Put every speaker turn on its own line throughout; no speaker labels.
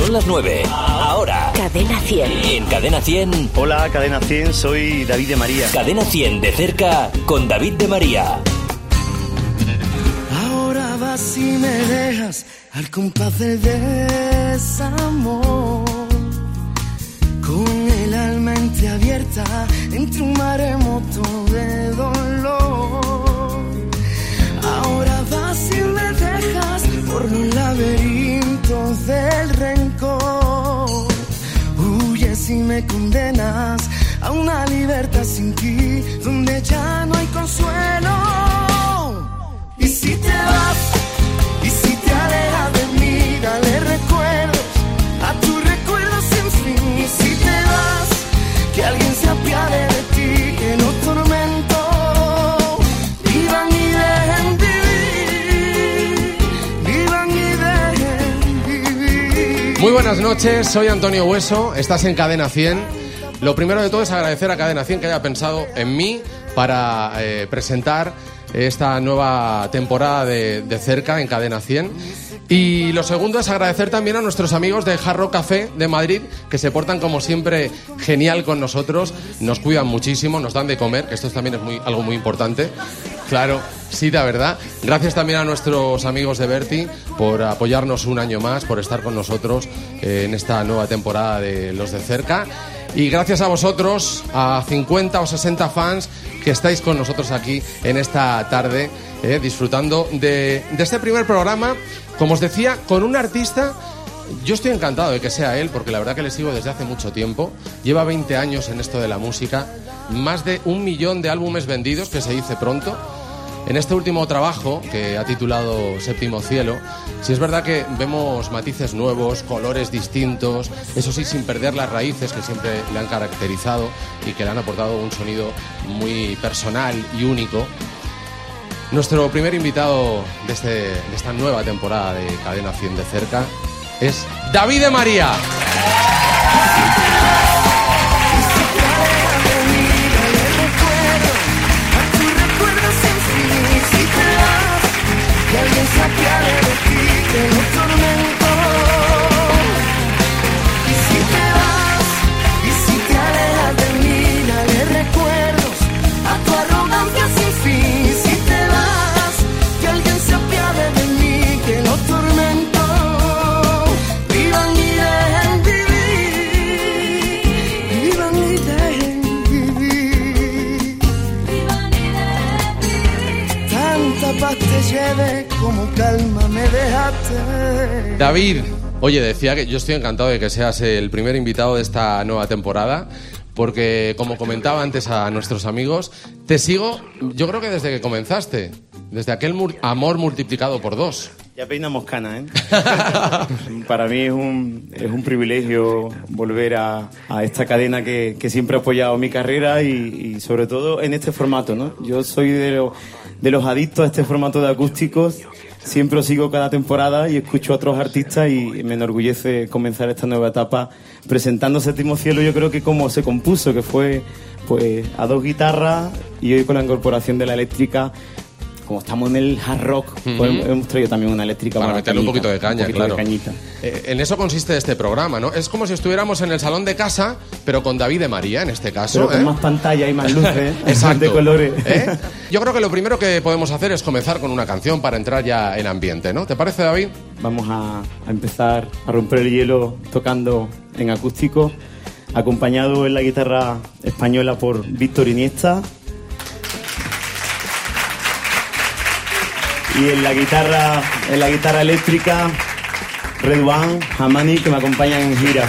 Son las 9. Ahora.
Cadena 100.
En Cadena 100.
Hola, Cadena 100, soy David de María.
Cadena 100 de cerca con David de María.
Ahora vas y me dejas al compás del desamor. Con el alma entreabierta entre un maremoto de dolor. Ahora vas y me dejas por los laberintos del condenas a una libertad sin ti, donde ya no hay consuelo. Y si te vas,
buenas noches, soy Antonio Hueso, estás en Cadena 100. Lo primero de todo es agradecer a Cadena 100 que haya pensado en mí para eh, presentar esta nueva temporada de, de cerca en Cadena 100. Y lo segundo es agradecer también a nuestros amigos de Jarro Café de Madrid, que se portan como siempre genial con nosotros, nos cuidan muchísimo, nos dan de comer, que esto también es muy, algo muy importante. Claro, sí, la verdad. Gracias también a nuestros amigos de Berti por apoyarnos un año más, por estar con nosotros eh, en esta nueva temporada de Los de Cerca. Y gracias a vosotros, a 50 o 60 fans que estáis con nosotros aquí en esta tarde, eh, disfrutando de, de este primer programa, como os decía, con un artista yo estoy encantado de que sea él, porque la verdad que le sigo desde hace mucho tiempo. Lleva 20 años en esto de la música, más de un millón de álbumes vendidos, que se dice pronto. En este último trabajo, que ha titulado Séptimo Cielo, sí es verdad que vemos matices nuevos, colores distintos, eso sí, sin perder las raíces que siempre le han caracterizado y que le han aportado un sonido muy personal y único. Nuestro primer invitado de, este, de esta nueva temporada de Cadena 100 de cerca es David de María.
Que alguien de ti, que tormentos.
David, oye, decía que yo estoy encantado de que seas el primer invitado de esta nueva temporada. Porque, como comentaba antes a nuestros amigos, te sigo, yo creo que desde que comenzaste, desde aquel amor multiplicado por dos.
Ya peinamos cana, ¿eh? Para mí es un, es un privilegio volver a, a esta cadena que, que siempre ha apoyado mi carrera y, sobre todo en este formato, ¿no? Yo soy de, de los adictos a este formato de acústicos. Siempre sigo cada temporada y escucho a otros artistas y me enorgullece comenzar esta nueva etapa presentando Séptimo Cielo. Yo creo que como se compuso, que fue pues a dos guitarras y hoy con la incorporación de la eléctrica como estamos en el hard rock, pues
Ujú.
hemos traído también una eléctrica
Para
la
meterle un
cañita,
poquito de caña,
poquito
claro.
de cañita.
Eh, en eso consiste este programa, ¿no? Es como si estuviéramos en el salón de casa, pero con David de María, en este caso.
Pero con
¿eh?
más pantalla y más luces
Exacto.
de colores.
¿Eh? Yo creo que lo primero que podemos hacer es comenzar con una canción para entrar ya en ambiente, ¿no? ¿Te parece, David?
Vamos a, a empezar a romper el hielo tocando en acústico, acompañado en la guitarra española por Víctor Iniesta. Y en la guitarra, en la guitarra eléctrica, Redwan Hamani, que me acompañan en gira.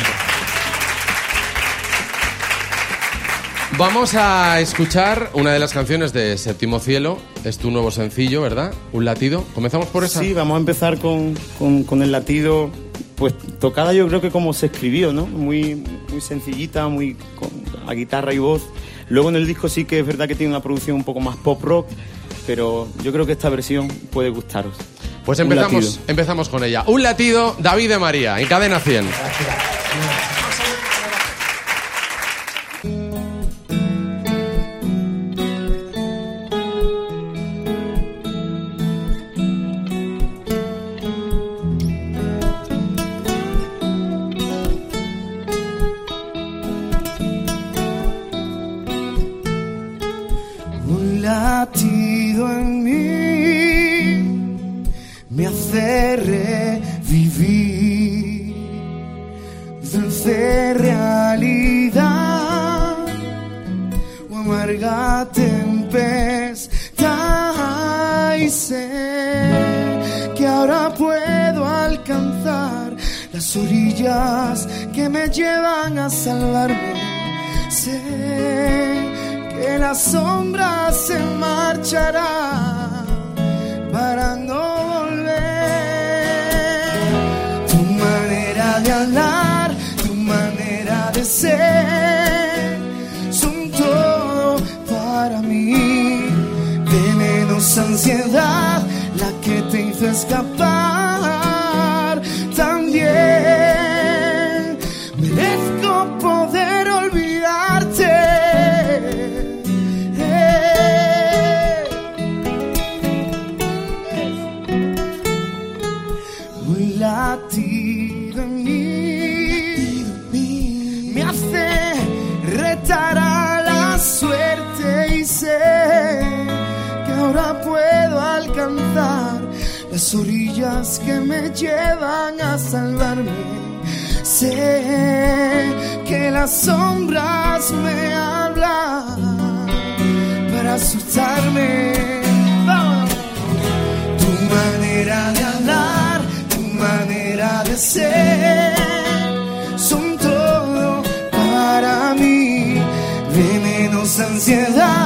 Vamos a escuchar una de las canciones de Séptimo Cielo. Es tu nuevo sencillo, ¿verdad? Un latido. ¿Comenzamos por esa?
Sí, vamos a empezar con, con- con el latido, pues tocada yo creo que como se escribió, ¿no? Muy, muy sencillita, muy con la guitarra y voz. Luego en el disco sí que es verdad que tiene una producción un poco más pop rock, pero yo creo que esta versión puede gustaros.
Pues empezamos, empezamos con ella. Un latido, David de María, en cadena 100.
me revivir. Dulce realidad o amarga tempestad y sé que ahora puedo alcanzar las orillas que me llevan a salvarme. Sé que la sombra se marchará Venenosa ansiedad, la que te hizo escapar. Las orillas que me llevan a salvarme. Sé que las sombras me hablan para asustarme. Tu manera de hablar, tu manera de ser, son todo para mí. Venenosa ansiedad,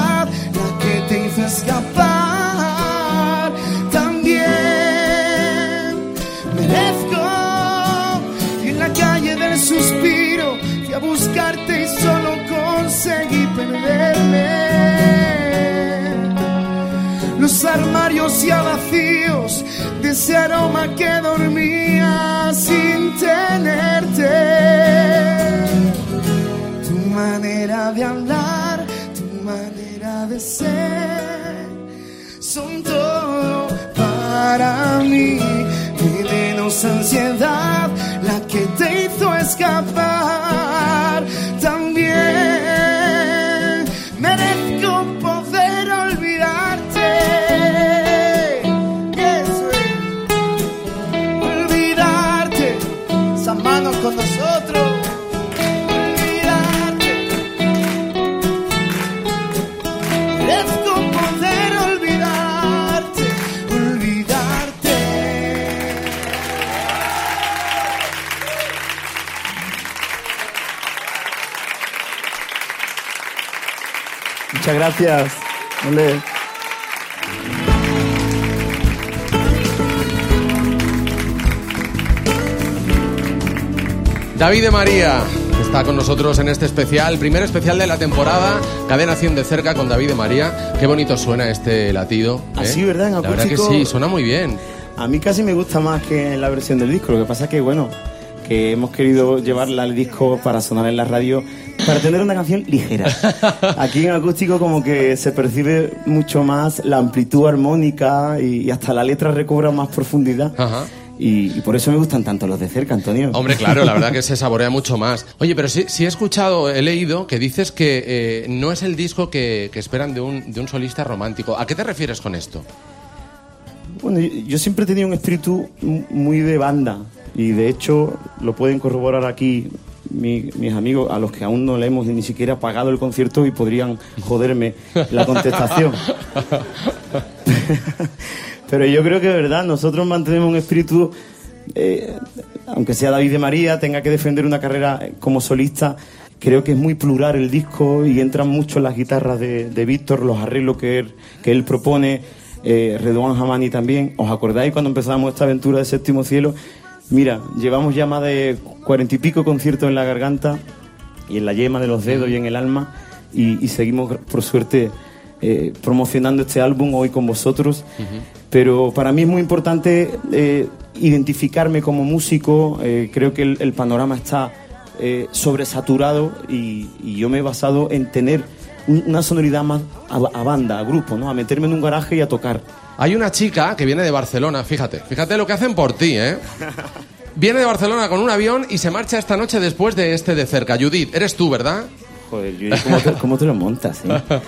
armarios ya vacíos de ese aroma que dormía sin tenerte. Tu manera de hablar, tu manera de ser, son todo para mí. Venenosa ansiedad, la que te hizo escapar.
Muchas gracias. Ole.
David de María está con nosotros en este especial, primer especial de la temporada, Cadena 100 de cerca con David de María. Qué bonito suena este latido. ¿eh?
Así, ¿verdad? En
La verdad que sí, suena muy bien.
A mí casi me gusta más que en la versión del disco. Lo que pasa que, bueno, que hemos querido llevarla al disco para sonar en la radio, para tener una canción ligera. Aquí en acústico como que se percibe mucho más la amplitud armónica y, hasta la letra recobra más profundidad.
Ajá.
Y, y por eso me gustan tanto los de cerca, Antonio.
Hombre, claro, la verdad que se saborea mucho más. Oye, pero sí, sí he escuchado, he leído que dices que eh, no es el disco que, que esperan de un, de un solista romántico. ¿A qué te refieres con esto?
Bueno, yo, yo siempre he tenido un espíritu muy de banda y de hecho lo pueden corroborar aquí mi- mis amigos a los que aún no le hemos ni siquiera pagado el concierto y podrían joderme la contestación. Pero yo creo que de verdad nosotros mantenemos un espíritu, eh, aunque sea David de María, tenga que defender una carrera eh, como solista, creo que es muy plural el disco y entran mucho las guitarras de, Víctor, los arreglos que él, que él propone, eh, Redouan también. ¿Os acordáis cuando empezamos esta aventura de Séptimo Cielo? Mira, llevamos ya más de cuarenta y pico conciertos en la garganta y en la yema de los dedos y en el alma y, y seguimos, por suerte, eh, promocionando este álbum hoy con vosotros. Pero para mí es muy importante eh, identificarme como músico. eh, creo que el, el panorama está sobresaturado y, y yo me he basado en tener un- una sonoridad más a, a banda, a grupo, ¿no? A meterme en un garaje y a tocar.
Hay una chica que viene de Barcelona, fíjate, fíjate lo que hacen por ti, ¿eh? Viene de Barcelona con un avión y se marcha esta noche después de este de cerca. Judith, eres tú, ¿verdad?
Joder, Yuri, ¿cómo te, cómo te lo montas? eh?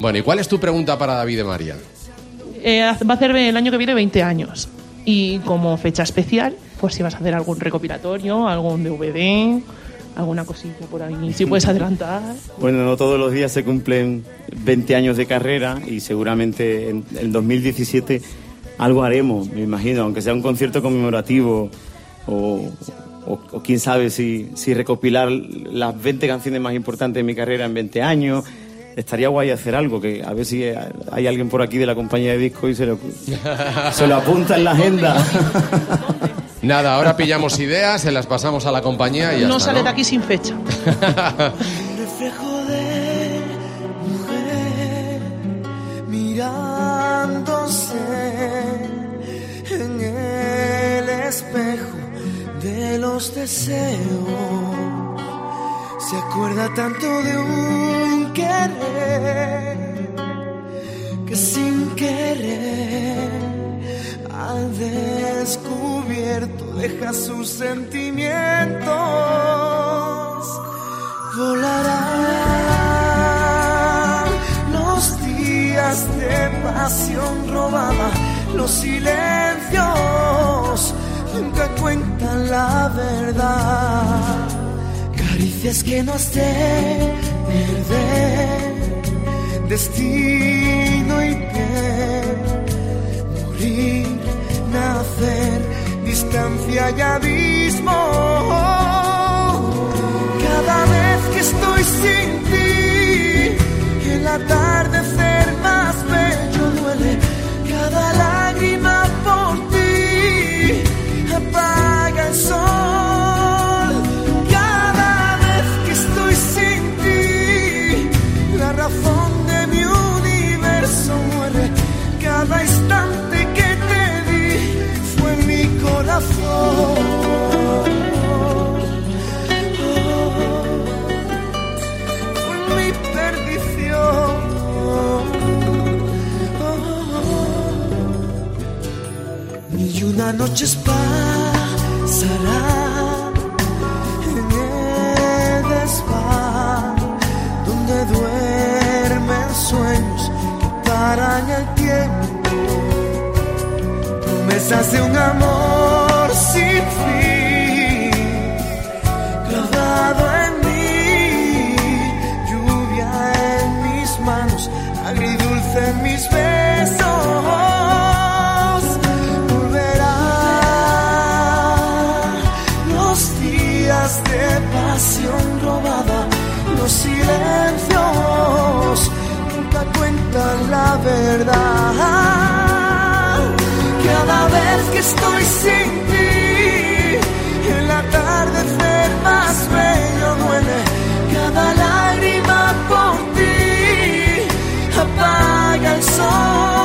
Bueno, ¿y cuál es tu pregunta para David de María?
eh, va a hacer el año que viene 20 años. Y como fecha especial, pues si vas a hacer algún recopilatorio, algún DVD, alguna cosilla por ahí, si puedes adelantar.
Bueno, no todos los días se cumplen 20 años de carrera y seguramente en el 2017 algo haremos, me imagino, aunque sea un concierto conmemorativo o, o, o quién sabe si, si recopilar las 20 canciones más importantes de mi carrera en 20 años. Estaría guay hacer algo, que a ver si hay alguien por aquí de la compañía de discos y se lo, se lo apunta en la agenda.
Nada, ahora pillamos ideas, se las pasamos a la compañía y ya
no
está,
sale de aquí sin fecha.
reflejo de mujer mirándose en el espejo de los deseos. Se acuerda tanto de un querer que sin querer al descubierto deja sus sentimientos volarán los días de pasión robada, los silencios nunca cuentan la verdad, caricias que no de perder, destino y piel, morir, nacer, distancia y abismo. Cada vez que estoy sin ti, el atardecer más bello duele, cada lágrima por ti apaga el sol. Una noche pasará en el desván donde duermen sueños que paran el tiempo. Promesas de un amor verdad. Cada vez que estoy sin ti, el atardecer más bello duele, cada lágrima por ti apaga el sol.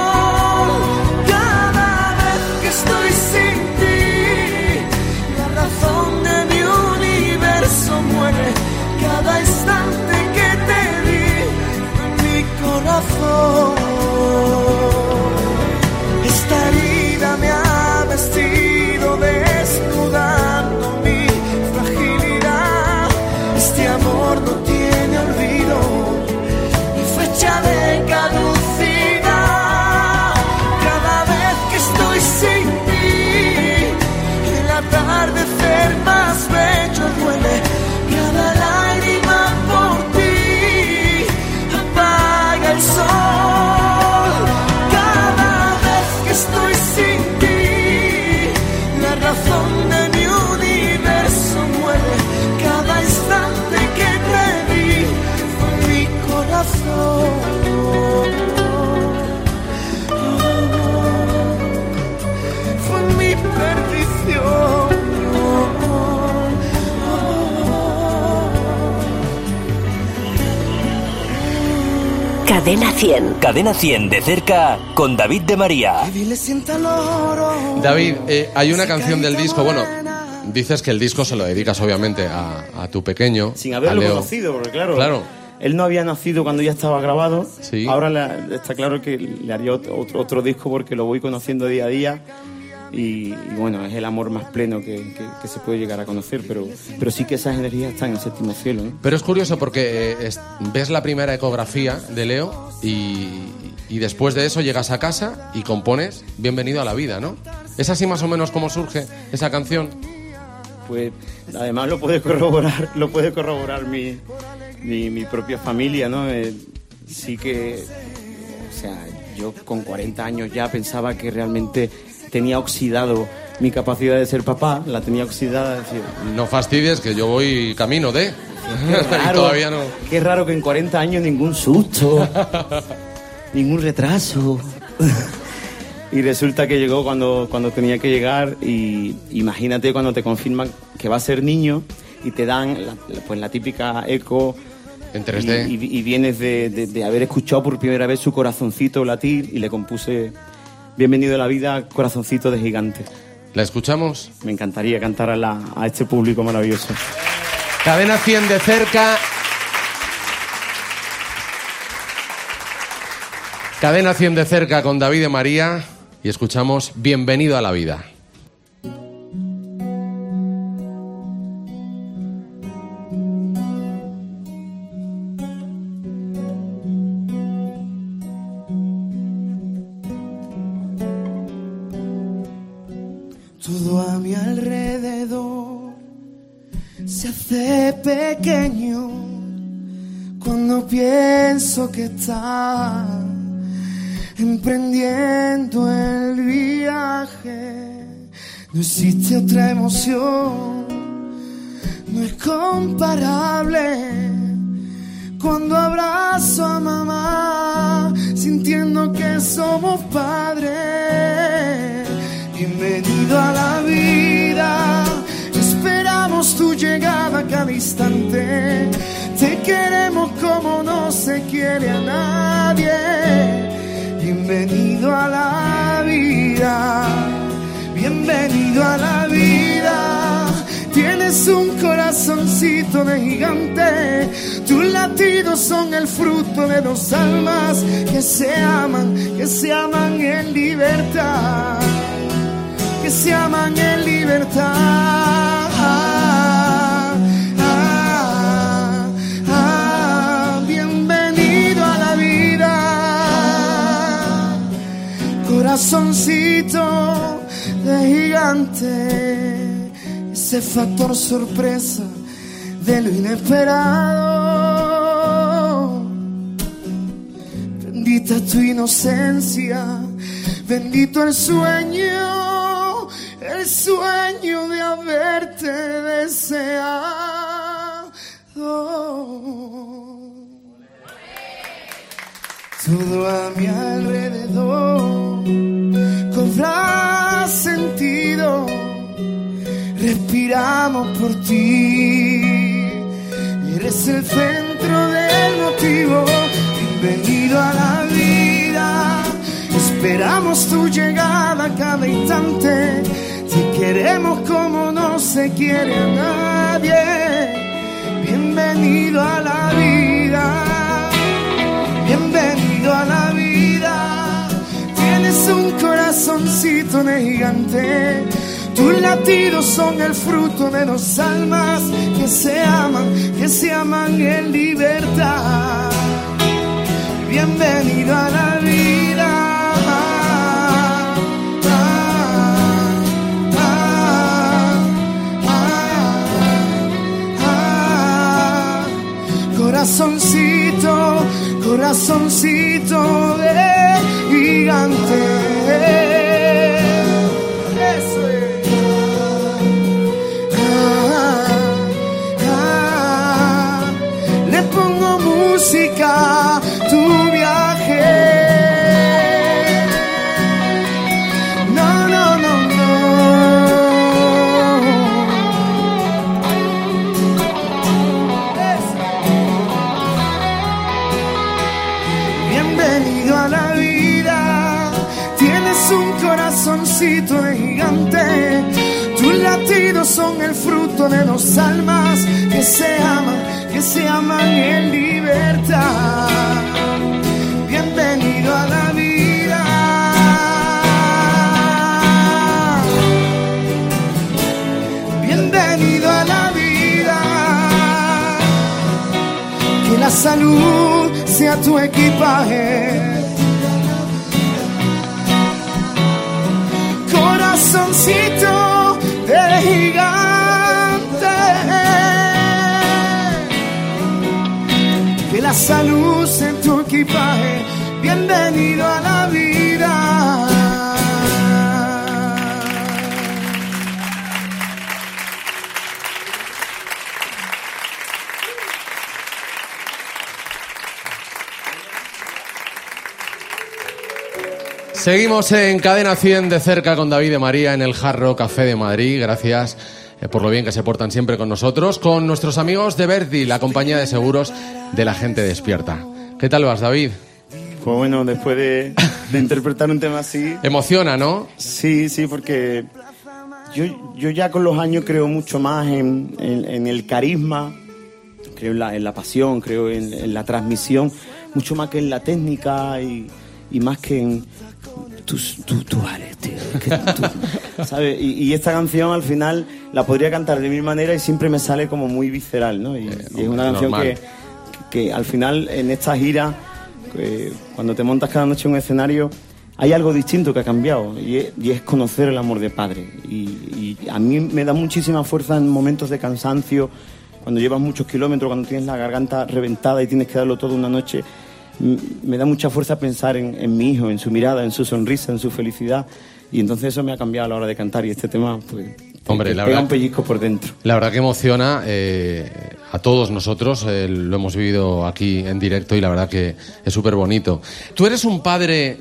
Cadena 100. Cadena 100 de cerca con David de María.
David, eh, hay una canción del disco, bueno, dices que el disco se lo dedicas obviamente a, a tu pequeño.
Sin
a
haberlo
Leo.
conocido, porque claro,
Claro.
él no había nacido cuando ya estaba grabado.
Sí.
Ahora está claro que le haría otro, otro disco porque lo voy conociendo día a día. Y, y bueno, es el amor más pleno que, que- que se puede llegar a conocer, pero, pero sí que esas energías están en el séptimo cielo.
Pero es curioso porque eh, es- ves la primera ecografía de Leo y, y después de eso llegas a casa y compones Bienvenido a la vida, ¿no? ¿Es así más o menos como surge esa canción?
Pues además lo puede corroborar, lo puede corroborar mi, mi, propia familia, ¿no? Eh, sí que, o sea, yo con 40 años ya pensaba que realmente tenía oxidado mi capacidad de ser papá, la tenía oxidada. Decir,
no fastidies que yo voy camino de.
Qué raro, todavía no. Qué raro que en 40 años ningún susto, ningún retraso. y resulta que llegó cuando, cuando tenía que llegar y imagínate cuando te confirman que va a ser niño y te dan pues la típica eco
en 3D.
Y, vienes de, haber escuchado por primera vez su corazoncito latir y le compuse Bienvenido a la vida, corazoncito de gigante.
¿La escuchamos?
Me encantaría cantar a, a este público maravilloso.
Cadena 100 de cerca. Cadena 100 de cerca con David y María y escuchamos Bienvenido a la vida.
Que está emprendiendo el viaje. No existe otra emoción, no es comparable. Cuando abrazo a mamá, sintiendo que somos padres. Bienvenido a la vida, esperamos tu llegada cada instante. Te queremos como no se quiere a nadie. Bienvenido a la vida, bienvenido a la vida. Tienes un corazoncito de gigante, tus latidos son el fruto de dos almas que se aman, que se aman en libertad, que se aman en libertad. corazoncito de gigante, ese factor sorpresa de lo inesperado. Bendita tu inocencia, bendito el sueño, sueño de haberte deseado. Todo a mi alrededor cobra sentido. Respiramos por ti. Eres el centro del motivo. Bienvenido a la vida. Esperamos tu llegada cada instante. Te queremos como no se quiere a nadie. Bienvenido a la vida. Bienvenido a la vida Tienes un corazoncito de gigante. Tus latidos son el fruto de dos almas que se aman, que se aman en libertad. Bienvenido a la vida. Corazoncito, corazoncito de gigante. Eso es. Ah, ah, le pongo música son el fruto de dos almas que se aman, que se aman en libertad. Bienvenido a la vida. Bienvenido a la vida. Que la salud sea tu equipaje. Corazoncito gigante. Que la salud en tu equipaje, bienvenido a la vida.
Seguimos en Cadena 100 de cerca con David de María en el Jarro Café de Madrid. Gracias eh, por lo bien que se portan siempre con nosotros, con nuestros amigos de Verdi, la compañía de seguros de la gente despierta. ¿Qué tal vas, David?
Pues bueno, después de, de interpretar un tema así,
Emociona, ¿no?
sí, sí, porque yo, yo ya con los años creo mucho más en, en- en el carisma, creo en la, en la pasión, creo en, en la transmisión, mucho más que en la técnica y, y más que en tú, tú, tú vales, tío. es que tú- ¿sabes? Y, y esta canción al final la podría cantar de mil maneras y siempre me sale como muy visceral, ¿no? Y, y es una canción que, que al final en esta gira, eh, cuando te montas cada noche en un escenario, hay algo distinto que ha cambiado y es, y es conocer el amor de padre. Y, y a mí me da muchísima fuerza en momentos de cansancio, cuando llevas muchos kilómetros, cuando tienes la garganta reventada y tienes que darlo todo una noche. Me da mucha fuerza pensar en, en mi hijo, en su mirada, en su sonrisa, en su felicidad. Y entonces eso me ha cambiado a la hora de cantar y este tema, pues,
Hombre,
te
la
pega
verdad-
un pellizco por dentro.
La verdad que emociona eh, a todos nosotros, eh, lo hemos vivido aquí en directo y la verdad que es súper bonito. Tú eres un padre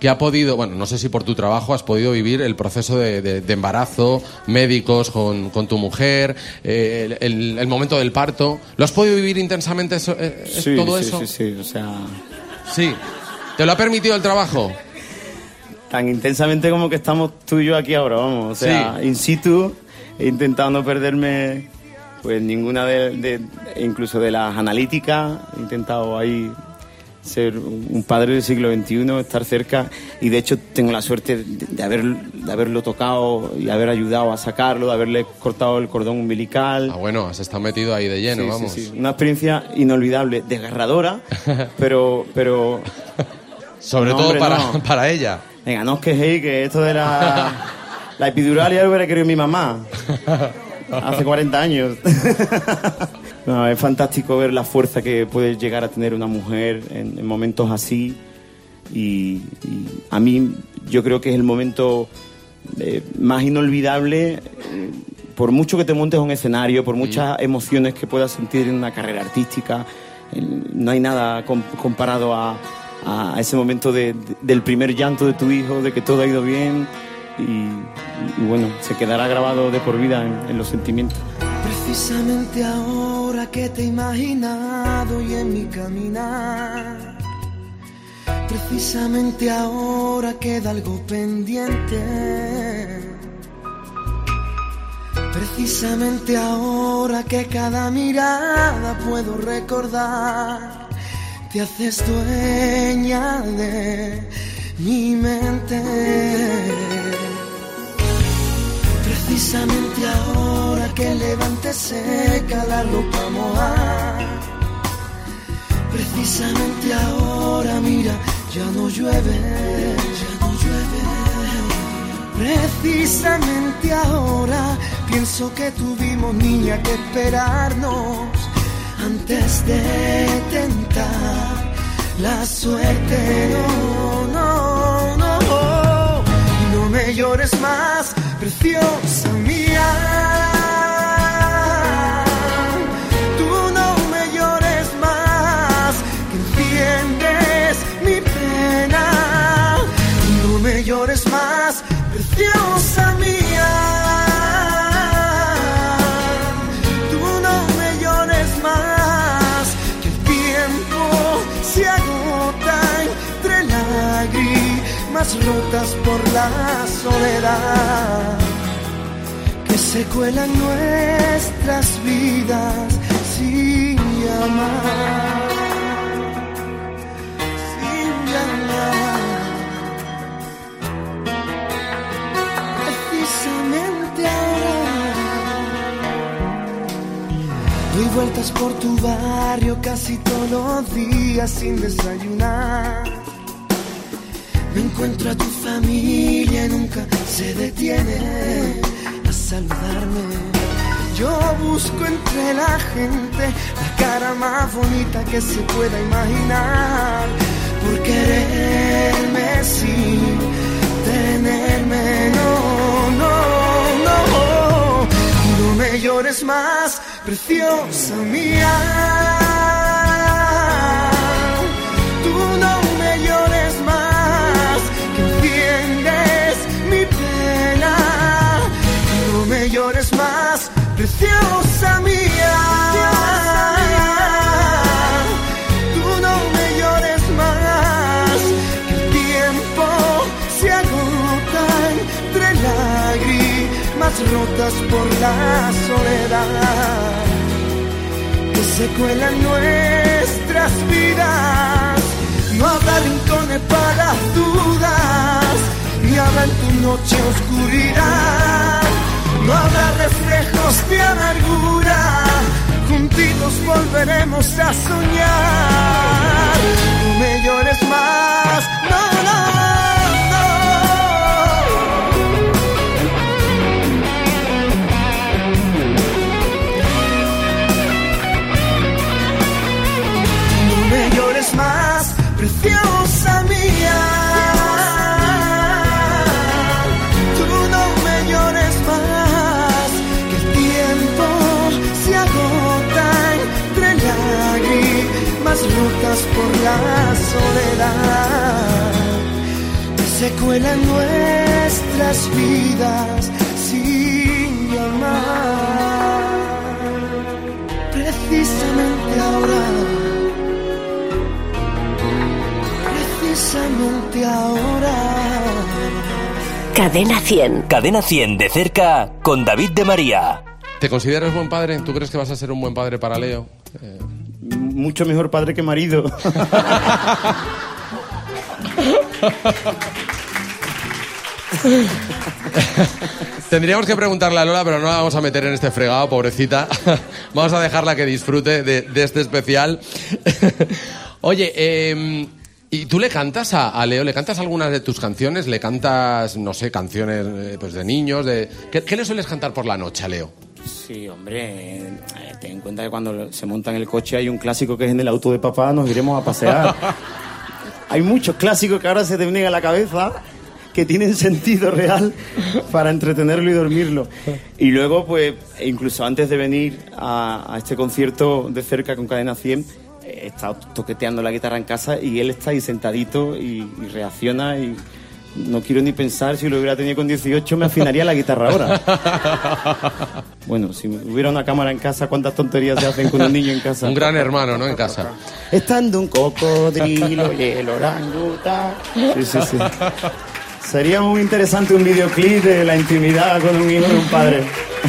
que ha podido, bueno, no sé si por tu trabajo has podido vivir el proceso de, de- de embarazo, médicos con, con tu mujer, eh, el, momento del parto. ¿Lo has podido vivir intensamente eso, eh,
Sí,
todo
sí,
eso?
sí, sí, o sea,
Sí. ¿Te lo ha permitido el trabajo?
tan intensamente como que estamos tú y yo aquí ahora, vamos. O sea, in situ, he intentado no perderme pues ninguna de, de- incluso de las analíticas, he intentado ahí ser un padre del siglo XXI, estar cerca y de hecho tengo la suerte de, de haber, de haberlo tocado y haber ayudado a sacarlo, de haberle cortado el cordón umbilical.
Ah, bueno, has estado metido ahí de lleno,
Sí, sí,
vamos.
sí. Una experiencia inolvidable, desgarradora, pero, pero
Sobre
No,
todo
hombre,
para,
no.
para ella.
Venga, no os quejéis que esto de la, la epidural ya lo hubiera querido mi mamá. Hace 40 años. No, es fantástico ver la fuerza que puede llegar a tener una mujer en, en momentos así. Y, y a mí yo creo que es el momento eh, más inolvidable. eh, por mucho que te montes a un escenario, por muchas emociones que puedas sentir en una carrera artística, eh, no hay nada com- comparado a, a ese momento de- de- del primer llanto de tu hijo, de que todo ha ido bien y, y bueno, se quedará grabado de por vida en, en los sentimientos.
Precisamente ahora que te he imaginado y en mi caminar. Precisamente ahora queda algo pendiente. Precisamente ahora que cada mirada puedo recordar, te haces dueña de mi mente. Precisamente ahora que levante seca la ropa mojada. Precisamente ahora, mira, ya no llueve, ya no llueve. Precisamente ahora pienso que tuvimos niña que esperarnos antes de tentar la suerte. No, no, no. Y no me llores más, preciosa mía. Lágrimas rotas por la soledad que se cuelan nuestras vidas sin llamar, sin llamar. Precisamente ahora doy vueltas por tu barrio casi todos los días sin desayunar. Me encuentro a tu familia nunca se detiene a saludarme. Yo busco entre la gente la cara más bonita que se pueda imaginar. Por quererme sin tenerme, no, no, no. No me llores más, preciosa mía. Se cuelan nuestras vidas. No habrá rincones para dudas, ni habrá en tu noche oscuridad. No habrá reflejos de amargura, juntitos volveremos a soñar. No me llores más, no, no. Preciosa mía. Tú no me llores más, que el tiempo se agota entre lágrimas rotas por la soledad. Que se cuelan nuestras vidas sin llamar. Precisamente ahora. Precisamente ahora.
Cadena 100. Cadena 100 de cerca con David de María.
¿Te consideras buen padre? ¿Tú crees que vas a ser un buen padre para Leo?
Mucho mejor padre que marido.
Tendríamos que preguntarle a Lola, pero no la vamos a meter en este fregado, pobrecita. vamos a dejarla que disfrute de, de este especial. Oye, eh, ¿y tú le cantas a, a Leo? ¿Le cantas algunas de tus canciones? ¿Le cantas, no sé, canciones eh, pues de niños? De... ¿Qué, qué le sueles cantar por la noche a Leo?
Sí, hombre, eh, ten en cuenta que cuando se monta en el coche hay un clásico que es en el auto de papá, nos iremos a pasear. hay muchos clásicos que ahora se te vienen a la cabeza que tienen sentido real para entretenerlo y dormirlo. Y luego, pues, incluso antes de venir a, a este concierto de cerca con Cadena 100, he estado toqueteando la guitarra en casa y él está ahí sentadito y, y reacciona y no quiero ni pensar si lo hubiera tenido con 18 me afinaría la guitarra ahora. Bueno, si hubiera una cámara en casa, ¿cuántas tonterías se hacen con un niño en casa?
Un gran hermano, ¿no? En casa.
Estando un cocodrilo y el orangután. Sí, sí, sí. Sería muy interesante un videoclip de la intimidad con un hijo y un padre.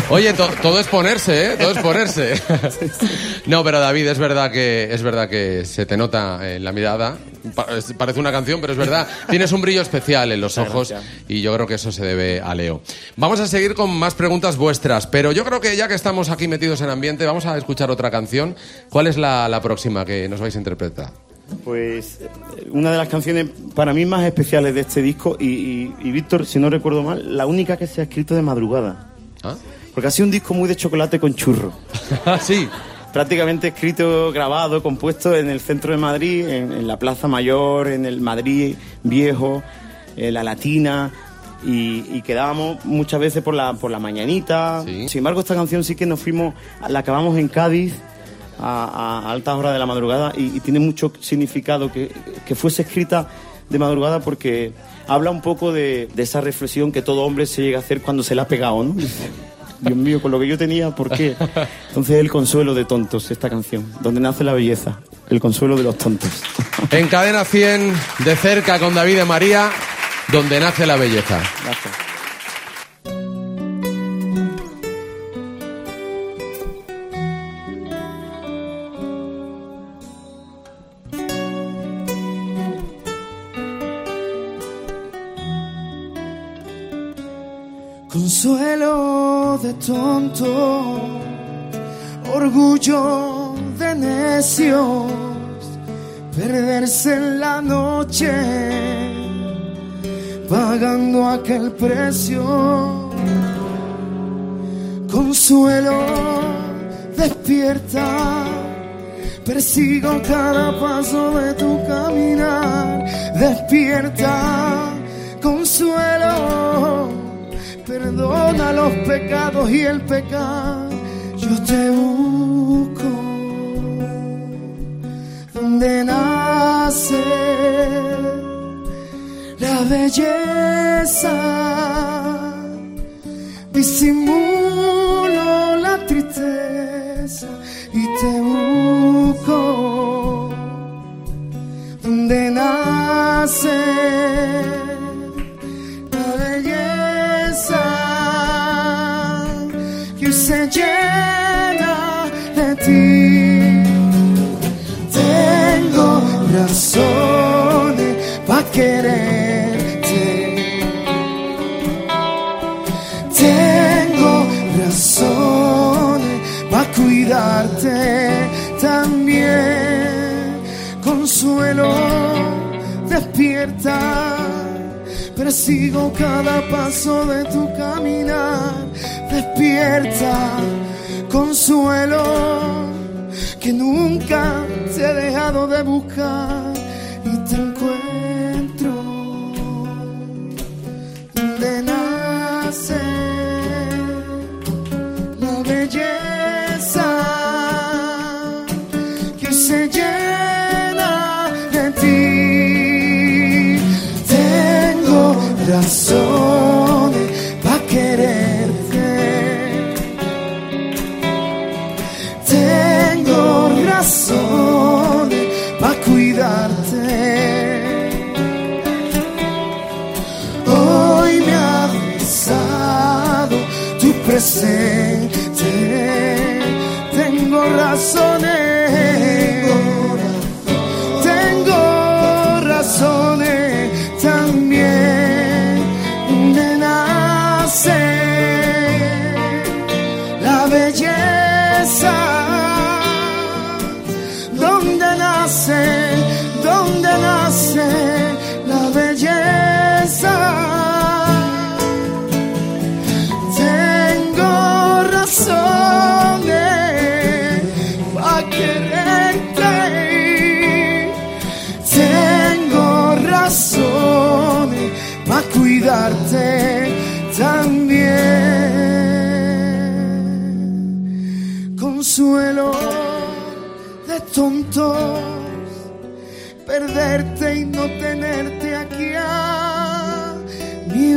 Oye, to- todo es ponerse, ¿eh? Todo es ponerse. No, pero David, es verdad que es verdad que se te nota en la mirada. Pa- Parece una canción, pero es verdad. Tienes un brillo especial en los ojos y yo creo que eso se debe a Leo. Vamos a seguir con más preguntas vuestras, pero yo creo que ya que estamos aquí metidos en ambiente, vamos a escuchar otra canción. ¿Cuál es la, la próxima que nos vais a interpretar?
Pues eh, una de las canciones para mí más especiales de este disco y, y- y Víctor, si no recuerdo mal, la única que se ha escrito de madrugada.
¿Ah?
Porque ha sido un disco muy de chocolate con churro.
sí.
Prácticamente escrito, grabado, compuesto en el centro de Madrid, en, en la Plaza Mayor, en el Madrid Viejo, en la Latina. Y, y quedábamos muchas veces por la, por la mañanita.
Sí.
Sin embargo, esta canción sí que nos fuimos, la acabamos en Cádiz a, a altas horas de la madrugada y, y tiene mucho significado que, que fuese escrita de madrugada porque habla un poco de, de esa reflexión que todo hombre se llega a hacer cuando se le ha pegado, ¿no? Dios mío, con lo que yo tenía, ¿por qué? Entonces, el consuelo de tontos, esta canción, donde nace la belleza, el consuelo de los tontos.
En cadena 100, de cerca con David de María, donde nace la belleza.
Gracias.
Tonto, orgullo de necios, perderse en la noche, pagando aquel precio. Consuelo, despierta. Persigo cada paso de tu caminar. Despierta, consuelo. Perdona los pecados y el pecado. Yo te busco donde nace la belleza. Disimulo la tristeza y te busco donde nace Tengo razones para quererte. Tengo razones para cuidarte también. Consuelo, despierta. Persigo cada paso de tu caminar. Despierta, consuelo que nunca te he dejado de buscar también. Consuelo de tontos, perderte y no tenerte aquí a mi.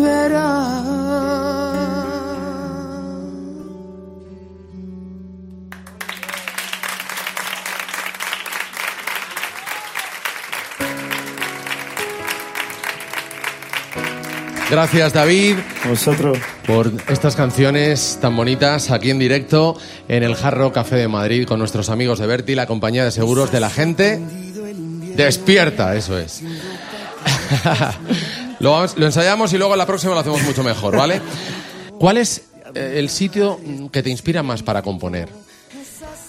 Gracias, David,
Vosotros.
por estas canciones tan bonitas aquí en directo en el Jarro Café de Madrid con nuestros amigos de Berti, la compañía de seguros de la gente. Despierta, eso es. lo, lo ensayamos y luego en la próxima lo hacemos mucho mejor, ¿vale? ¿Cuál es eh, el sitio que te inspira más para componer?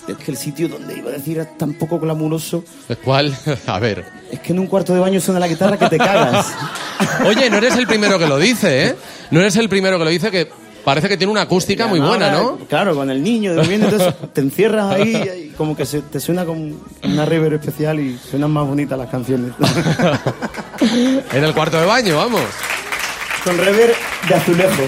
Es que el sitio donde iba a decir es tan poco glamuroso.
¿Cuál? A ver.
Es que en un cuarto de baño suena la guitarra que te cagas.
Oye, no eres el primero que lo dice, ¿eh? No eres el primero que lo dice, que parece que tiene una acústica muy buena, ¿no?
Claro, con el niño durmiendo, entonces te encierras ahí y como que se, te suena con una reverb especial y suenan más bonitas las canciones.
En el cuarto de baño, vamos.
con reverb de azulejo.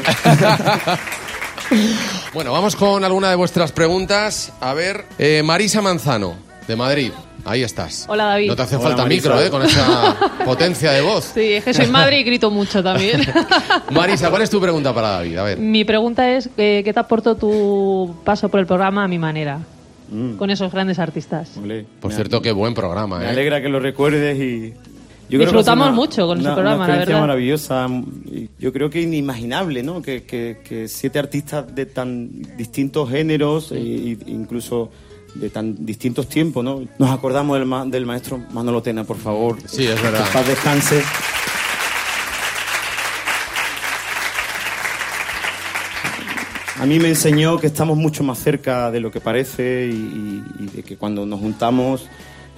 Bueno, vamos con alguna de vuestras preguntas. A ver, eh, Marisa Manzano, de Madrid. Ahí estás.
Hola, David.
No te hace
Hola,
falta
Marisa.
micro, ¿eh? Con esa potencia de voz.
Sí, es que soy madre y grito mucho también.
Marisa, ¿cuál es tu pregunta para David? A ver.
Mi pregunta es, eh, ¿qué te aportó tu paso por el programa a mi manera? Con esos grandes artistas.
Ole,
Por
me-
cierto, qué buen programa,
Me
¿eh?
alegra que lo recuerdes y... Yo creo que
Disfrutamos mucho con ese programa,
una
la
experiencia
verdad.
maravillosa. Yo creo que inimaginable, ¿no? Que, que- que siete artistas de tan distintos géneros, e, y- incluso de tan distintos tiempos, ¿no? Nos acordamos del, ma- del maestro Manolo Tena, por favor.
Sí, es verdad.
Que paz descanse. A mí me enseñó que estamos mucho más cerca de lo que parece y, y- y de que cuando nos juntamos,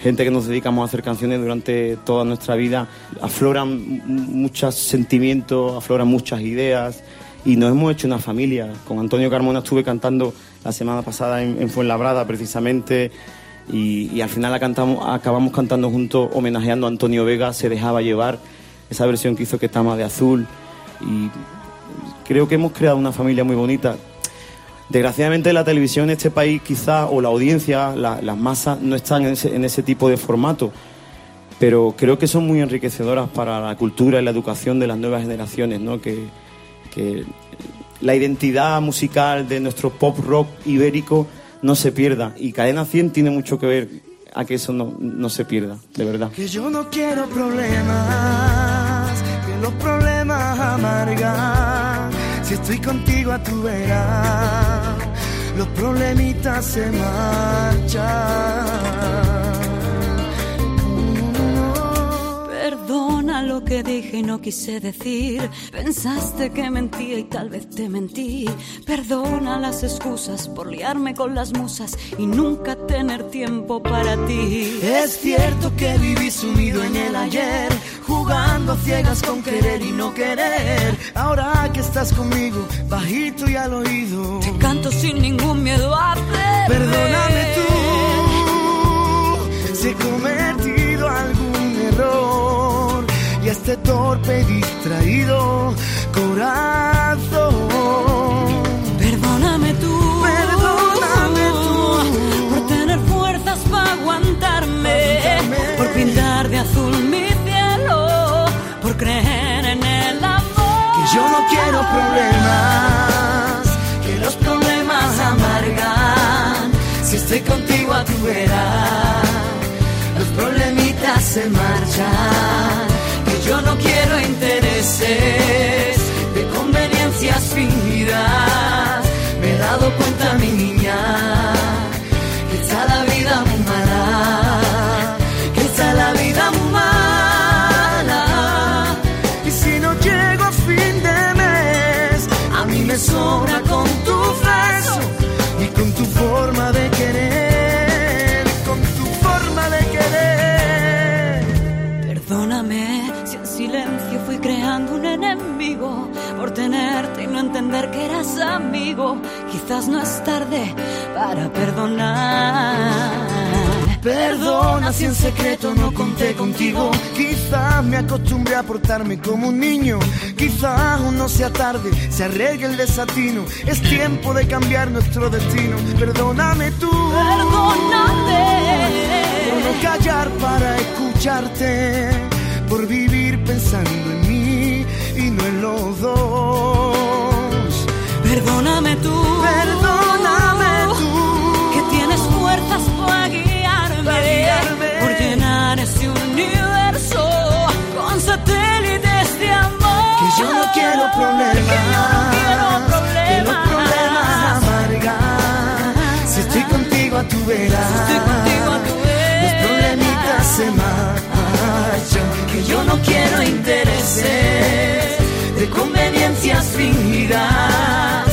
gente que nos dedicamos a hacer canciones durante toda nuestra vida, afloran muchos sentimientos, afloran muchas ideas y nos hemos hecho una familia. Con Antonio Carmona estuve cantando la semana pasada en, en Fuenlabrada precisamente y, y al final cantamos, acabamos cantando juntos homenajeando a Antonio Vega, se dejaba llevar esa versión que hizo que está más de azul y creo que hemos creado una familia muy bonita. Desgraciadamente la televisión en este país quizá, o la audiencia, la- las masas, no están en ese, tipo de formato, pero creo que son muy enriquecedoras para la cultura y la educación de las nuevas generaciones, ¿no? que, que la identidad musical de nuestro pop rock ibérico no se pierda. Y Cadena 100 tiene mucho que ver a que eso no, no se pierda, de verdad.
Que yo no quiero problemas, que los problemas amargan. Si estoy contigo a tu vera, los problemitas se marchan.
Lo que dije y no quise decir. Pensaste que mentía y tal vez te mentí. Perdona las excusas por liarme con las musas y nunca tener tiempo para ti.
Es cierto que viví sumido en el ayer, jugando a ciegas con querer y no querer. Ahora que estás conmigo, bajito y al oído.
Te canto sin ningún miedo a perder.
Perdóname tú si este torpe y distraído corazón.
Perdóname tú.
Perdóname tú.
Por tener fuerzas para aguantarme.
Aguantarme.
Por pintar de azul mi cielo. Por creer en el amor.
Que yo no quiero problemas, que los problemas amargan. Si estoy contigo a tu vera, los problemitas se marchan. De conveniencias fingidas. Me he dado cuenta, mi niña,
Quizás no es tarde para perdonar.
Perdona si en secreto no conté contigo. Quizás me acostumbré a portarme como un niño. Quizás aún no sea tarde, se arregle el desatino. Es tiempo de cambiar nuestro destino. Perdóname tú.
Perdóname.
Por no callar para escucharte. Por vivir pensando en mí y no en los dos.
Perdóname tú.
Perdóname tú.
Que tienes fuerzas para guiarme,
guiarme.
por llenar ese universo con satélites de amor.
Que yo no quiero problemas.
Que yo no quiero problemas.
Que los problemas amargan. Si estoy contigo a tu vera.
Estoy contigo a tu vera.
Los problemitas se marchan. Que yo no quiero intereses de conveniencias fingidas.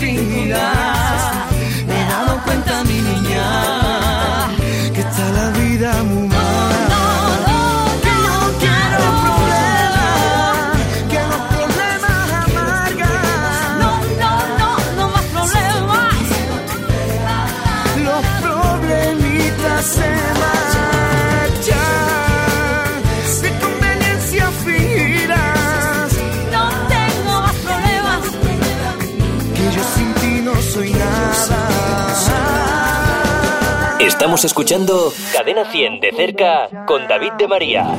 Conveniencias
Estamos escuchando Cadena 100 de cerca con David de María.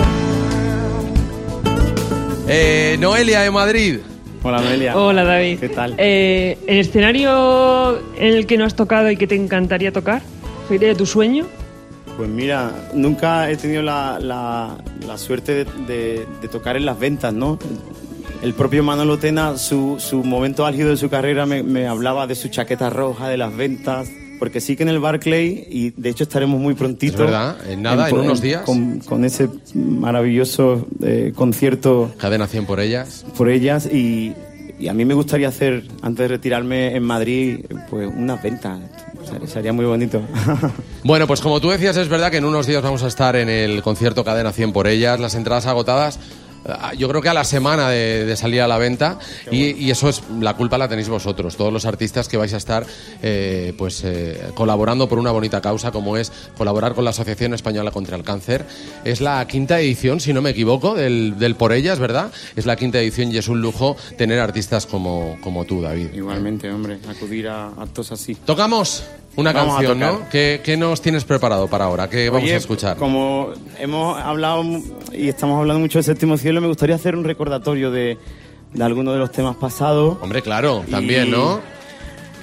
Eh, Noelia de Madrid.
Hola, Noelia.
Hola David.
¿Qué tal?
Eh, ¿El escenario en el que no has tocado y que te encantaría tocar? ¿Sería tu sueño?
Pues mira, nunca he tenido la, la- la suerte de, de- de tocar en las ventas, ¿no? El propio Manolo Tena, su, su momento álgido de su carrera, me, me hablaba de su chaqueta roja, de las ventas, porque sí que en el Barclay, y de hecho estaremos muy prontito.
Es verdad, en nada, en unos días.
Con, con ese maravilloso eh, concierto
Cadena 100 por ellas.
por ellas y, y a mí me gustaría hacer, antes de retirarme en Madrid, pues unas ventas. Sería muy bonito.
Bueno, pues como tú decías, es verdad que en unos días vamos a estar en el concierto Cadena 100 por ellas, las entradas agotadas. Ah, Yo creo que a la semana de, de salir a la venta y, y eso es la culpa la tenéis vosotros, todos los artistas que vais a estar eh, pues eh, colaborando por una bonita causa como es colaborar con la Asociación Española contra el Cáncer. Es la quinta edición, si no me equivoco, del, del por ellas, ¿verdad? Es la quinta edición y es un lujo tener artistas como, como tú, David.
Igualmente, hombre, acudir a actos así.
Tocamos una
Vamos
canción, ¿no? ¿Qué, qué nos tienes preparado para ahora? ¿Qué vamos
Oye,
a escuchar?
Como hemos hablado y estamos hablando mucho de Séptimo Cielo, me gustaría hacer un recordatorio de, de algunos de los temas pasados.
Hombre, claro, también,
Y
¿no?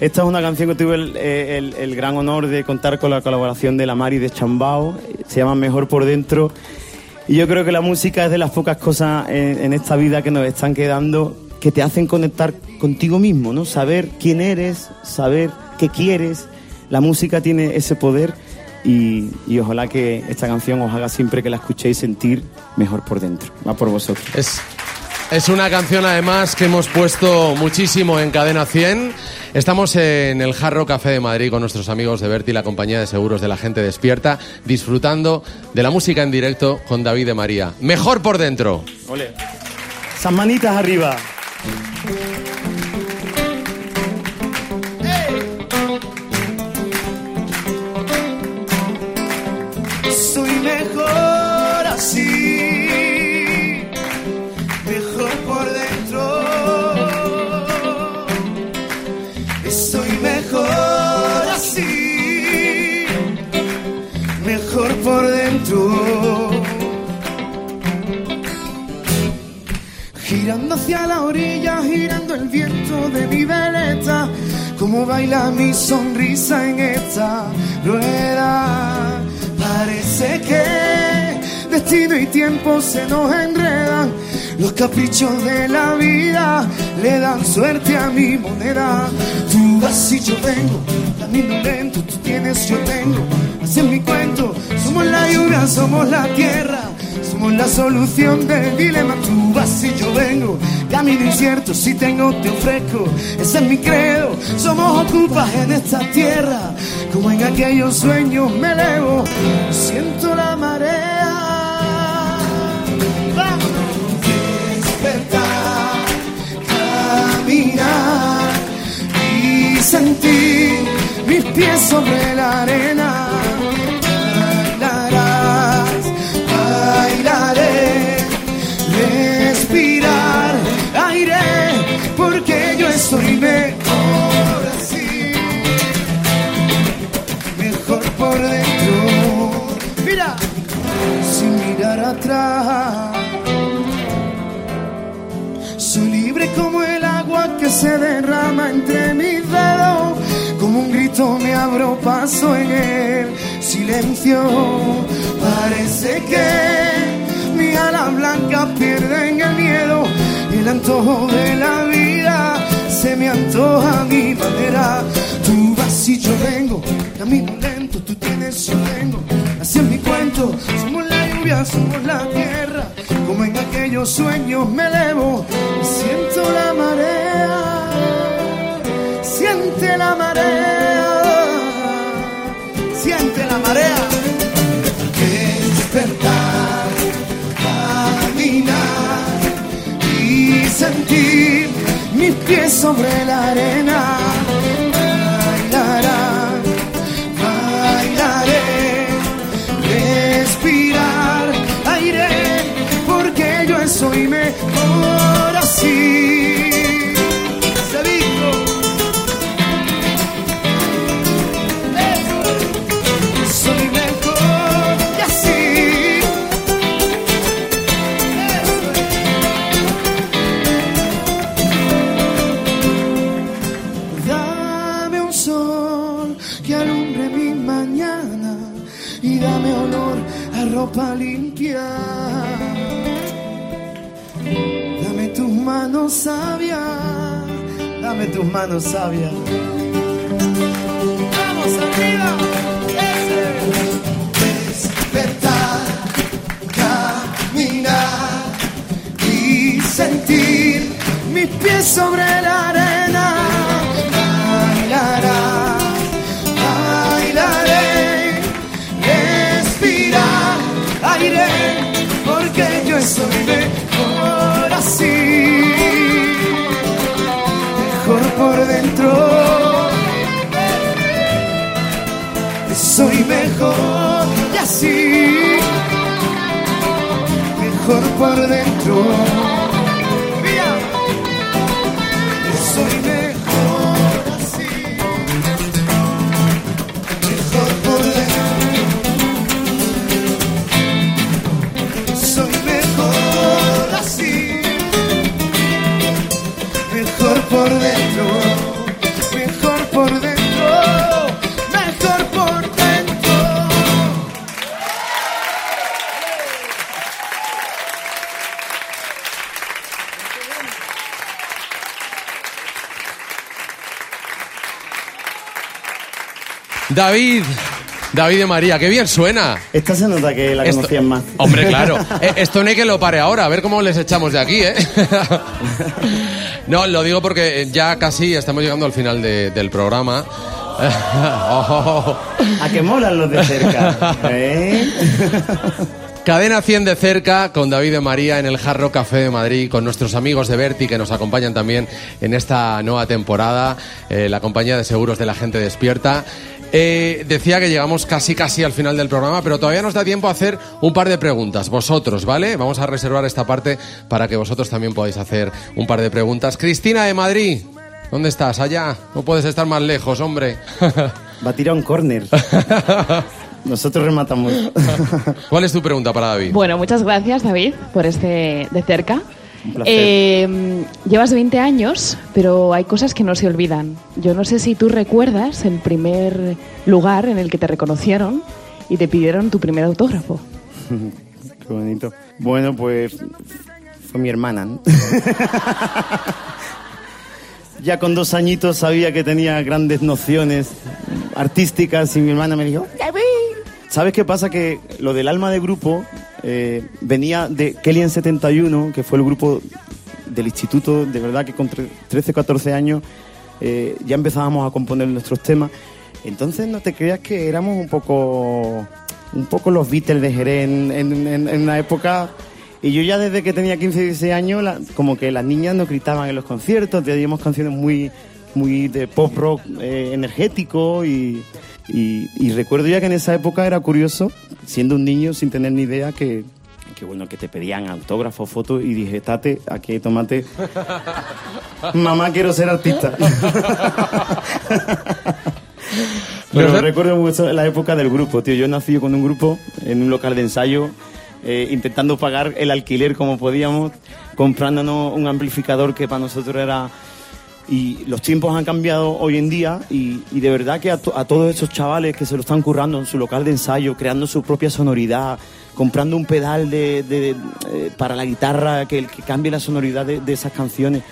Esta es una canción que tuve el, eh, el- el gran honor de contar con la colaboración de la Mari de Chambao. Se llama Mejor por Dentro. Y yo creo que la música es de las pocas cosas en, en esta vida que nos están quedando que te hacen conectar contigo mismo, ¿no? Saber quién eres, saber qué quieres. La música tiene ese poder y, y ojalá que esta canción os haga siempre que la escuchéis sentir mejor por dentro. Va por vosotros.
Es, es una canción además que hemos puesto muchísimo en Cadena 100. Estamos en el Jarro Café de Madrid con nuestros amigos de Berti, la compañía de seguros de la gente despierta, disfrutando de la música en directo con David de María. Mejor por dentro.
Ole. Esas manitas arriba.
Girando hacia la orilla, girando el viento de mi veleta, como baila mi sonrisa en esta rueda. Parece que destino y tiempo se nos enredan, los caprichos de la vida le dan suerte a mi moneda. Tú vas y yo vengo, camino lento, tú tienes, yo tengo, es mi cuento, somos la lluvia, somos la tierra. Somos la solución del dilema, tú vas y yo vengo. Camino incierto, si tengo te ofrezco. Ese es mi credo, somos ocupas en esta tierra. Como en aquellos sueños me elevo, siento la marea. Vámonos, despertar, caminar y sentir mis pies sobre la arena. Yo estoy mejor así, mejor por dentro. Mira, sin mirar atrás. Soy libre como el agua que se derrama entre mis dedos. Como un grito me abro paso en el silencio. Parece que mi ala blanca pierden el miedo. Y el antojo de la vida se me antoja mi manera. Tú vas y yo vengo, camino lento, tú tienes, yo tengo. Así es mi cuento, somos la lluvia, somos la tierra. Como en aquellos sueños me elevo, siento la marea, siente la marea, siente la marea. Despertar, caminar y sentir pies sobre la arena. Bailarán, bailaré, respirar aire, porque yo soy mejor así. Sabias, dame tus manos sabias. Vamos arriba, ese. Despertar, caminar y sentir mis pies sobre la arena. Bailará, bailaré, respirar aire, porque yo soy mejor por dentro. Soy mejor y así, mejor por dentro. Soy mejor
David, David de María, qué bien suena.
Esta se nota que la
Esto-
conocían más.
Hombre, claro. Eh, Esto no hay que lo pare ahora, a ver cómo les echamos de aquí, ¿eh? No, lo digo porque ya casi estamos llegando al final de- del programa. Oh.
A que molan los de cerca. ¿eh?
Cadena 100 de cerca con David de María en el Jarro Café de Madrid, con nuestros amigos de Berti que nos acompañan también en esta nueva temporada, eh, la compañía de seguros de la gente despierta. Eh, decía que llegamos casi casi al final del programa, pero todavía nos da tiempo a hacer un par de preguntas. Vosotros, ¿vale? Vamos a reservar esta parte para que vosotros también podáis hacer un par de preguntas. Cristina de Madrid, ¿dónde estás? Allá. No puedes estar más lejos, hombre.
Va a tirar un córner. Nosotros rematamos.
¿Cuál es tu pregunta para David?
Bueno, muchas gracias, David, por este de cerca. Eh, llevas 20 años, pero hay cosas que no se olvidan. Yo no sé si tú recuerdas el primer lugar en el que te reconocieron y te pidieron tu primer autógrafo.
Qué bonito. Bueno, pues fue mi hermana. ¿no? ya con dos añitos sabía que tenía grandes nociones artísticas y mi hermana me dijo, "David". ¿Sabes qué pasa? Que lo del alma de grupo eh, venía de Kelly en 71, que fue el grupo del instituto, de verdad que con tre- 13, 14 años eh, ya empezábamos a componer nuestros temas. Entonces no te creas que éramos un poco, un poco los Beatles de Jerez en, en- una época... Y yo ya desde que tenía 15, 16 años, como que las niñas nos gritaban en los conciertos, teníamos canciones muy, muy de pop rock eh, energético y, y- y recuerdo ya que en esa época era curioso, siendo un niño sin tener ni idea, que, que bueno, que te pedían autógrafos, fotos y dije, tate, aquí tomate. Mamá, quiero ser artista. Pero
Pero-
recuerdo mucho la época del grupo, tío. Yo nací con un grupo en un local de ensayo, eh, intentando pagar el alquiler como podíamos, comprándonos un amplificador que para nosotros era... Y los tiempos han cambiado hoy en día y, y de verdad que a, to- a todos esos chavales que se lo están currando en su local de ensayo, creando su propia sonoridad, comprando un pedal de, de- eh, para la guitarra que, que cambie la sonoridad de, de esas canciones,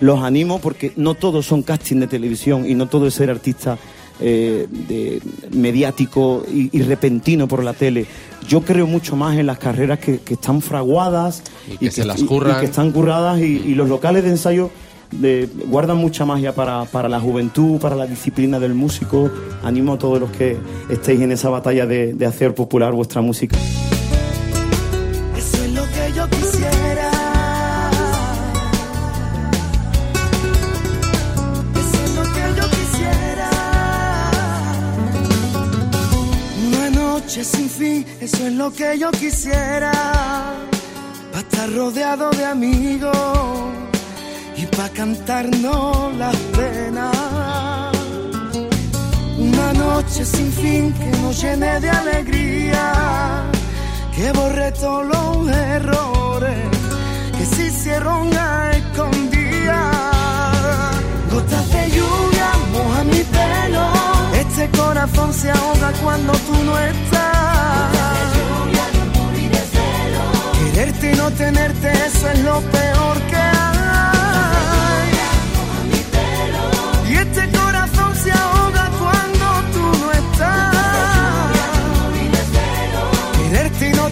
los animo porque no todos son casting de televisión y no todo es ser artista eh, de- mediático y, y repentino por la tele. Yo creo mucho más en las carreras que, que están fraguadas
Y que se las
y- que están curradas y, y los locales de ensayo de- guardan mucha magia para, para la juventud, para la disciplina del músico. Animo a todos los que estéis en esa batalla de, de hacer popular vuestra música.
Eso es lo que yo quisiera. Eso es lo que yo quisiera. Una noche sin fin, eso es lo que yo quisiera. Pa' estar rodeado de amigos y pa' cantarnos las penas. Una noche sin fin que nos llene de alegría, que borre todos los errores que se hicieron a escondidas. Gotas de lluvia moja mi pelo, este corazón se ahoga cuando tú no estás. no tenerte, eso es lo peor que.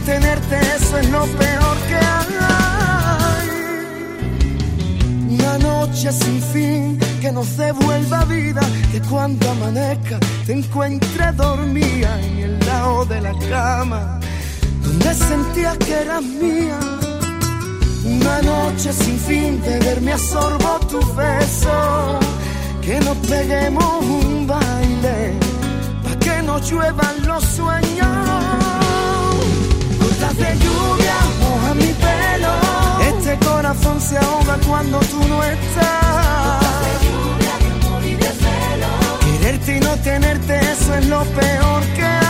Tenerte, eso es lo peor que hay. Una noche sin fin que nos devuelva vida, que cuando amanezca te encuentre dormida en el lado de la cama, donde sentías que eras mía. Una noche sin fin de verme a sorbo tu beso, que nos peguemos un baile, pa' que no lluevan los sueños. Gotas de lluvia mojan mi pelo, este corazón se ahoga cuando tú no estás. Quererte y no tenerte, eso es lo peor que hay.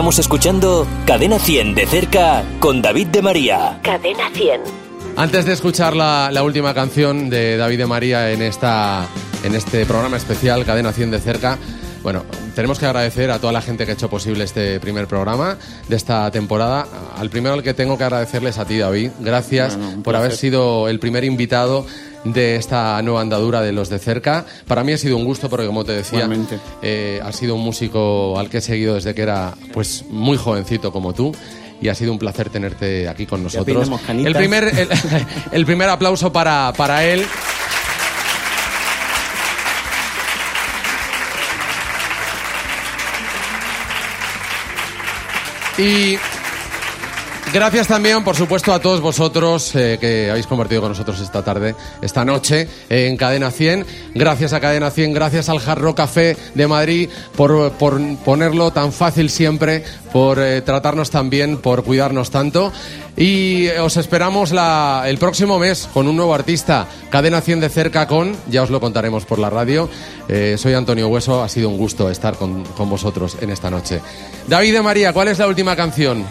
Estamos escuchando Cadena 100 de cerca con David de María.
Cadena 100.
Antes de escuchar la, la última canción de David de María en, esta, en este programa especial Cadena 100 de cerca, bueno, tenemos que agradecer a toda la gente que ha hecho posible este primer programa de esta temporada. Al primero al que tengo que agradecerles a ti, David. Gracias por haber sido el primer invitado de esta nueva andadura de los de cerca. Para mí ha sido un gusto porque, como te decía, eh, has sido un músico al que he seguido desde que era pues muy jovencito como tú. Y ha sido un placer tenerte aquí con nosotros. El primer, el, el primer aplauso para, para él. Y gracias también, por supuesto, a todos vosotros eh, que habéis compartido con nosotros esta tarde, esta noche, eh, en Cadena 100. Gracias a Cadena 100, gracias al Jarro Café de Madrid por, por ponerlo tan fácil siempre, por eh, tratarnos tan bien, por cuidarnos tanto. Y os esperamos el próximo mes con un nuevo artista, Cadena 100 de cerca con, ya os lo contaremos por la radio. Eh, soy Antonio Hueso, ha sido un gusto estar con, con vosotros en esta noche. David de María, ¿cuál es la última canción?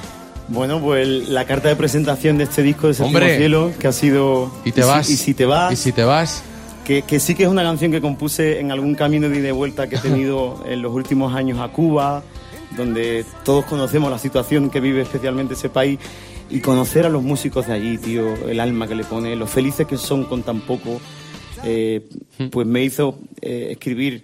Bueno, pues la carta de presentación de este disco de Séptimo
Hombre.
Cielo, que ha sido...
Y te
si-
vas.
y si te vas...
Y si te vas.
Que, que sí que es una canción que compuse en algún camino de ida y vuelta que he tenido en los últimos años a Cuba, donde todos conocemos la situación que vive especialmente ese país y conocer a los músicos de allí, tío, el alma que le pone, los felices que son con tan poco, eh, pues me hizo eh, escribir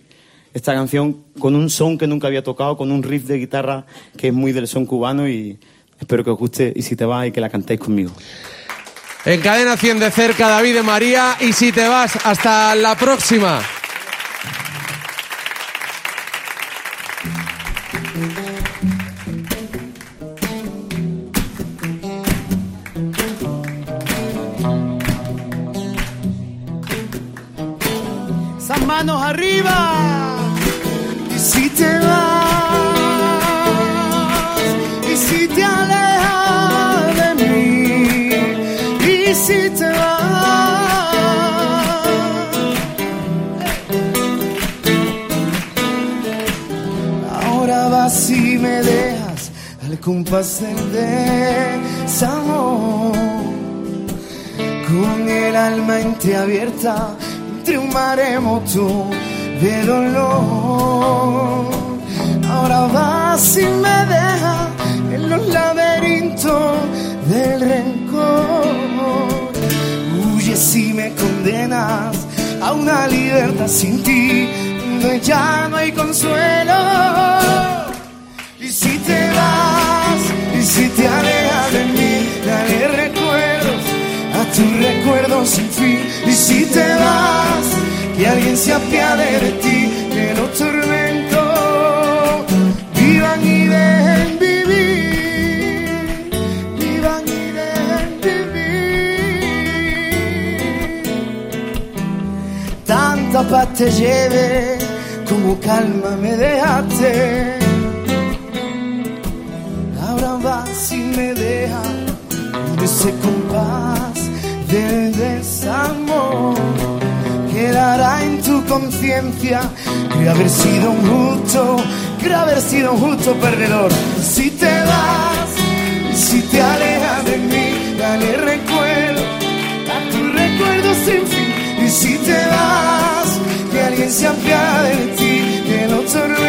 esta canción con un son que nunca había tocado, con un riff de guitarra que es muy del son cubano y espero que os guste y si te vas y que la cantéis conmigo.
En cadena 100 de cerca, David de María. Y si te vas, hasta la próxima.
esas manos arriba. Compás del desamor con el alma entreabierta entre un maremoto de dolor. Ahora vas y me deja en los laberintos del rencor. Huyes y a una libertad sin ti, donde ya no hay consuelo. Y si te vas, si te alejas de mí, daré recuerdos a tus recuerdos sin fin. Y si te vas, que alguien se apiade de ti, que los tormentos vivan y dejen vivir, vivan y dejen vivir. Tanta paz te lleve, como calma me dejaste. Ese compás del desamor. Quedará en tu conciencia que haber sido un justo, que haber sido un justo perdedor. Si te vas, si te alejas de mí, dale recuerdo a tu recuerdo sin fin. Y si te vas, que alguien se apiade de ti, que los tormentos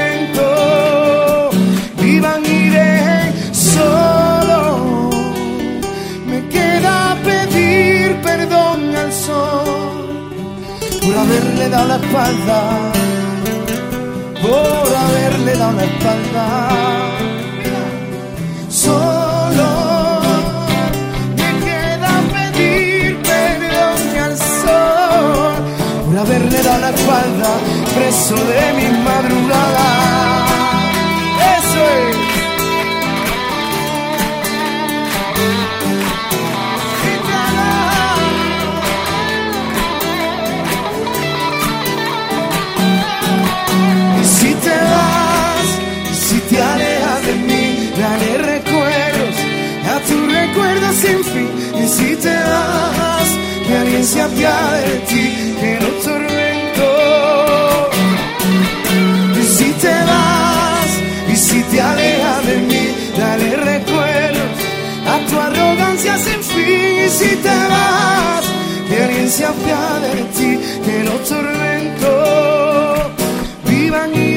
perdón al sol por haberle dado la espalda, por haberle dado la espalda. Solo me queda pedir perdón al sol por haberle dado la espalda, preso de mi madrugada. Se apiade de ti, que no tormento. Y si te vas, y si te alejas de mí, daré recuerdos a tu arrogancia sin fin. Y si te vas, que alguien se apiade de ti, que no tormento vivan y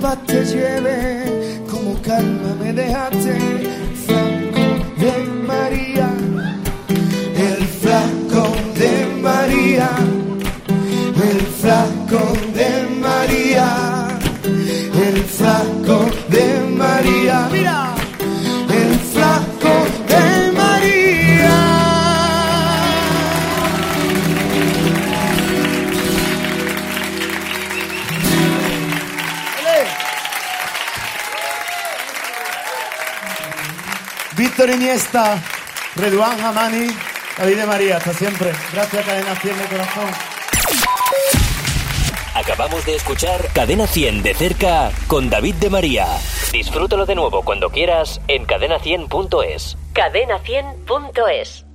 Paz te lleve como calma me dejaste. Víctor Iniesta, Reduán Hamani, David de María, hasta siempre. Gracias, Cadena 100 de corazón.
Acabamos de escuchar Cadena 100 de cerca con David de María. Disfrútalo de nuevo cuando quieras en cadena100.es.
Cadena100.es